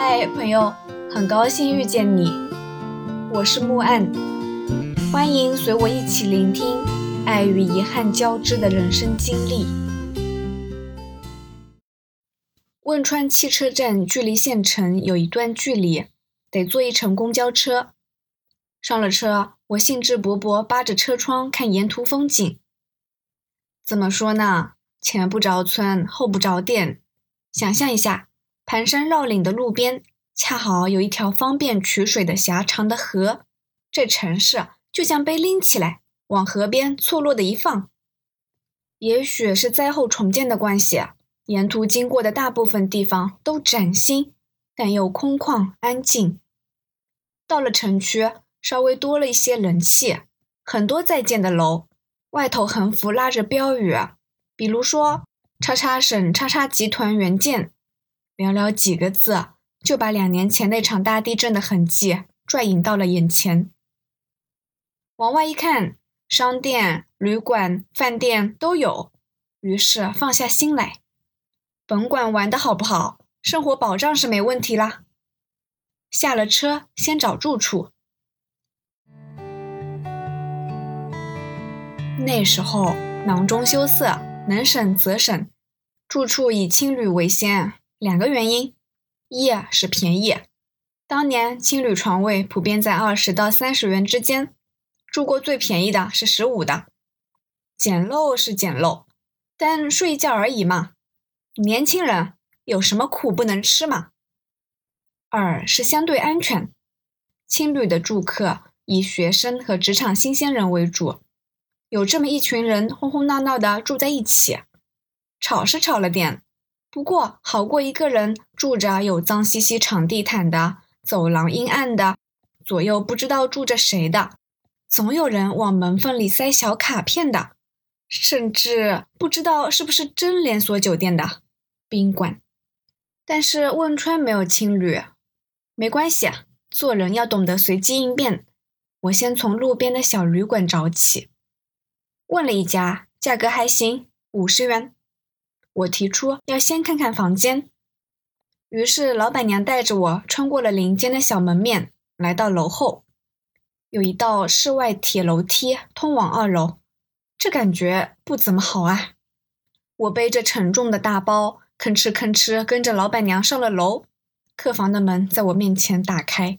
嗨，朋友，很高兴遇见你，我是木岸，欢迎随我一起聆听爱与遗憾交织的人生经历。汶川汽车站距离县城有一段距离，得坐一程公交车。上了车，我兴致勃勃扒着车窗看沿途风景。怎么说呢？前不着村，后不着店。想象一下，盘山绕岭的路边，恰好有一条方便取水的狭长的河，这城市就像被拎起来往河边错落的一放。也许是灾后重建的关系，沿途经过的大部分地方都崭新，但又空旷安静。到了城区，稍微多了一些人气，很多在建的楼，外头横幅拉着标语，比如说。叉叉省叉叉集团援建，寥寥几个字就把两年前那场大地震的痕迹拽引到了眼前。往外一看，商店、旅馆、饭店都有，于是放下心来，甭管玩的好不好，生活保障是没问题啦。下了车，先找住处。那时候囊中羞涩。能省则省，住处以青旅为先。两个原因：一是便宜，当年青旅床位普遍在二十到三十元之间，住过最便宜的是十五的。简陋是简陋，但睡一觉而已嘛。年轻人有什么苦不能吃嘛？二是相对安全，青旅的住客以学生和职场新鲜人为主。有这么一群人哄哄闹闹的住在一起，吵是吵了点，不过好过一个人住着有脏兮兮场地毯的走廊阴暗的，左右不知道住着谁的，总有人往门缝里塞小卡片的，甚至不知道是不是真连锁酒店的宾馆。但是汶川没有青旅，没关系，做人要懂得随机应变。我先从路边的小旅馆找起。问了一家，价格还行，五十元。我提出要先看看房间，于是老板娘带着我穿过了林间的小门面，来到楼后，有一道室外铁楼梯通往二楼，这感觉不怎么好啊。我背着沉重的大包，吭哧吭哧跟着老板娘上了楼，客房的门在我面前打开。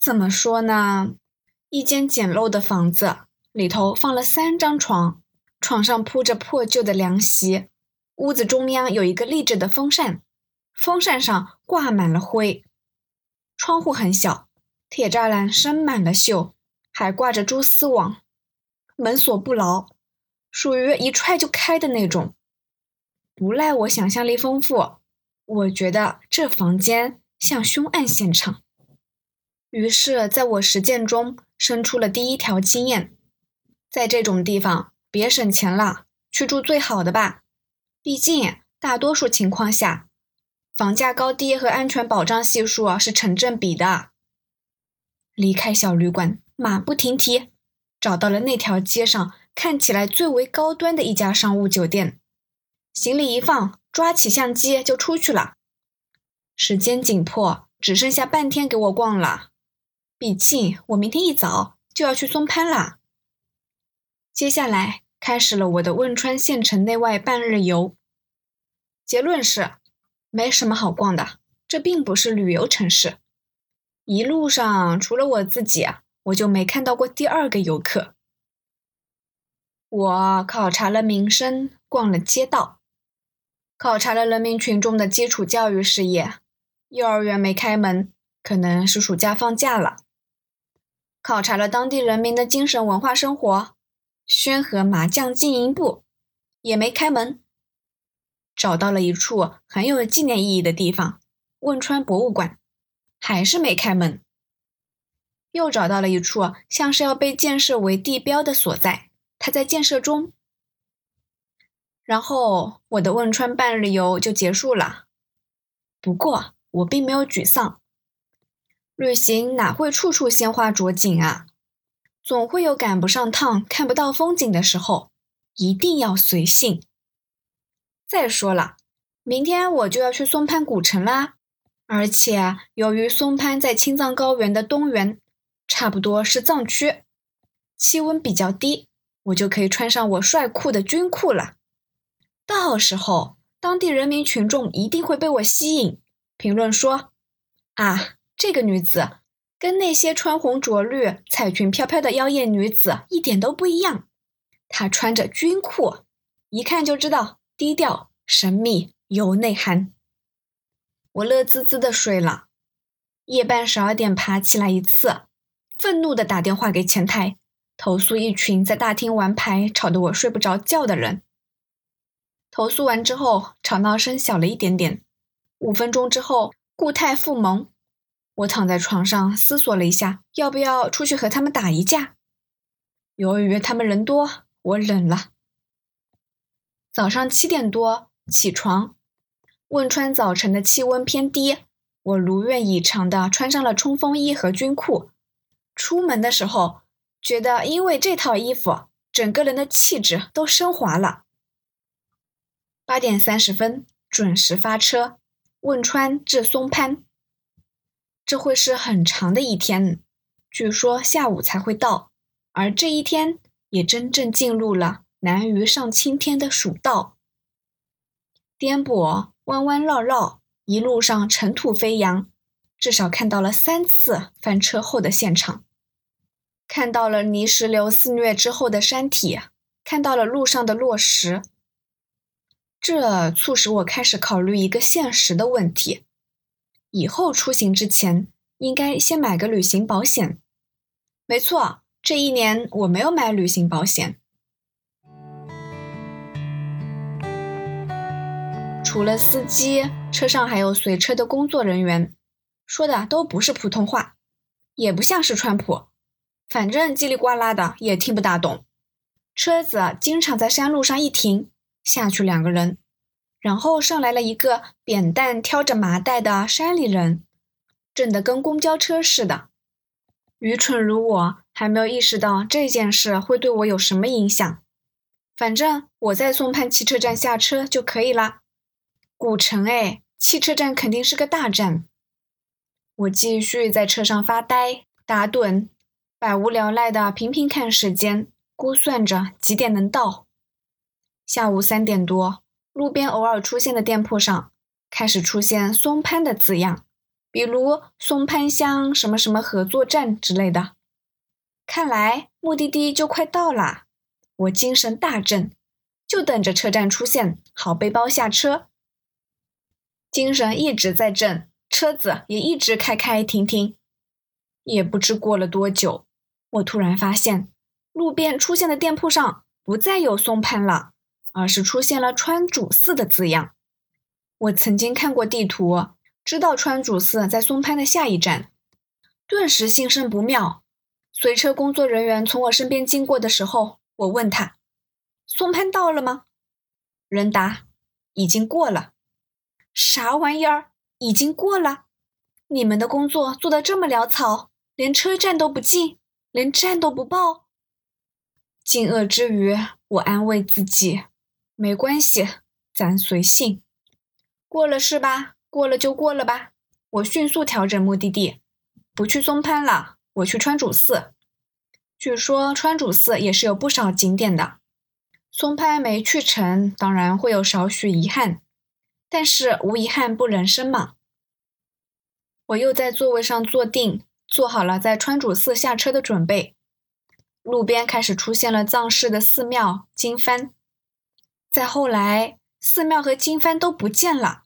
怎么说呢？一间简陋的房子。里头放了三张床，床上铺着破旧的凉席，屋子中央有一个立着的风扇，风扇上挂满了灰。窗户很小，铁栅栏生满了锈，还挂着蛛丝网。门锁不牢，属于一踹就开的那种。不赖我想象力丰富，我觉得这房间像凶案现场。于是，在我实践中生出了第一条经验。在这种地方，别省钱了，去住最好的吧。毕竟大多数情况下，房价高低和安全保障系数是成正比的。离开小旅馆，马不停蹄，找到了那条街上看起来最为高端的一家商务酒店。行李一放，抓起相机就出去了。时间紧迫，只剩下半天给我逛了。毕竟我明天一早就要去松潘了。接下来开始了我的汶川县城内外半日游。结论是，没什么好逛的，这并不是旅游城市。一路上除了我自己，我就没看到过第二个游客。我考察了民生，逛了街道，考察了人民群众的基础教育事业。幼儿园没开门，可能是暑假放假了。考察了当地人民的精神文化生活。宣和麻将经营部也没开门，找到了一处很有纪念意义的地方——汶川博物馆，还是没开门。又找到了一处像是要被建设为地标的所在，它在建设中。然后我的汶川半日游就结束了。不过我并没有沮丧，旅行哪会处处鲜花着锦啊？总会有赶不上趟、看不到风景的时候，一定要随性。再说了，明天我就要去松潘古城啦，而且由于松潘在青藏高原的东缘，差不多是藏区，气温比较低，我就可以穿上我帅酷的军裤了。到时候，当地人民群众一定会被我吸引，评论说：“啊，这个女子跟那些穿红着绿、彩裙飘飘的妖艳女子一点都不一样。她穿着军裤，一看就知道低调、神秘、有内涵。”我乐滋滋的睡了，夜半十二点爬起来一次，愤怒的打电话给前台，投诉一群在大厅玩牌吵得我睡不着觉的人。投诉完之后，吵闹声小了一点点。五分钟之后，固态复萌。我躺在床上思索了一下，要不要出去和他们打一架？由于他们人多，我忍了。早上七点多起床。汶川早晨的气温偏低，我如愿以偿的穿上了冲锋衣和军裤。出门的时候，觉得因为这套衣服，整个人的气质都升华了。八点三十分准时发车，汶川至松潘。这会是很长的一天，据说下午才会到。而这一天也真正进入了南于上青天的蜀道，颠簸。弯弯绕绕，一路上尘土飞扬，至少看到了三次翻车后的现场，看到了泥石流肆虐之后的山体，看到了路上的落石。这促使我开始考虑一个现实的问题：以后出行之前，应该先买个旅行保险。没错，这一年我没有买旅行保险。除了司机，车上还有随车的工作人员，说的都不是普通话，也不像是川普，反正叽里呱啦的也听不大懂。车子经常在山路上一停，下去两个人，然后上来了一个扁担挑着麻袋的山里人，整得跟公交车似的。愚蠢如我，还没有意识到这件事会对我有什么影响。反正我在松潘汽车站下车就可以了。古城哎，汽车站肯定是个大站。我继续在车上发呆打盹，百无聊赖的频频看时间，估算着几点能到。下午三点多，路边偶尔出现的店铺上开始出现“松潘”的字样，比如“松潘乡什么什么合作站”之类的。看来目的地就快到啦，我精神大振，就等着车站出现，好背包下车。精神一直在震，车子也一直开开停停。也不知过了多久，我突然发现，路边出现的店铺上不再有松潘了，而是出现了川主寺的字样。我曾经看过地图，知道川主寺在松潘的下一站，顿时心生不妙。随车工作人员从我身边经过的时候，我问他：“松潘到了吗？”人答：“已经过了。”啥玩意儿？已经过了？你们的工作做得这么潦草，连车站都不进，连站都不报。惊愕之余，我安慰自己，没关系，咱随性。过了是吧？过了就过了吧。我迅速调整目的地，不去松潘了，我去川主寺。据说川主寺也是有不少景点的。松潘没去成，当然会有少许遗憾。但是无遗憾不人生嘛。我又在座位上坐定，做好了在川主寺下车的准备。路边开始出现了藏式的寺庙、经幡，再后来，寺庙和经幡都不见了，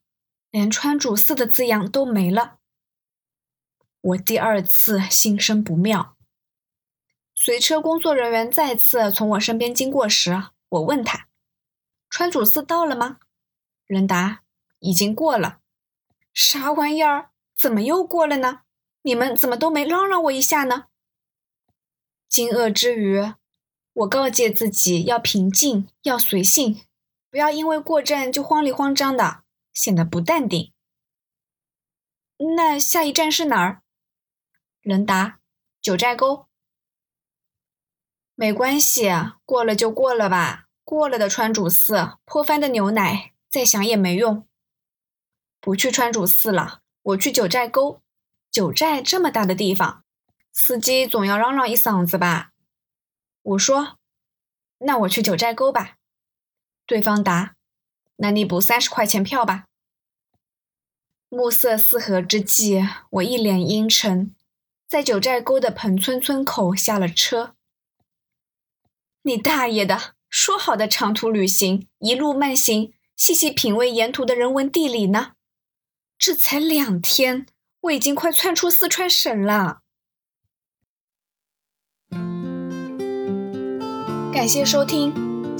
连川主寺的字样都没了。我第二次心生不妙。随车工作人员再次从我身边经过时，我问他：“川主寺到了吗？”人答。已经过了，啥玩意儿？怎么又过了呢？你们怎么都没嚷嚷我一下呢？惊愕之余，我告诫自己要平静，要随性，不要因为过站就慌里慌张的，显得不淡定。那下一站是哪儿？人答：九寨沟。没关系，过了就过了吧。过了的川主寺，泼翻的牛奶，再想也没用。不去川主寺了，我去九寨沟。九寨这么大的地方，司机总要嚷嚷一嗓子吧？我说：“那我去九寨沟吧。”对方答：“那你补三十块钱票吧。”暮色四合之际，我一脸阴沉，在九寨沟的彭村村口下了车。你大爷的！说好的长途旅行，一路慢行，细细品味沿途的人文地理呢？这才两天，我已经快窜出四川省了。感谢收听，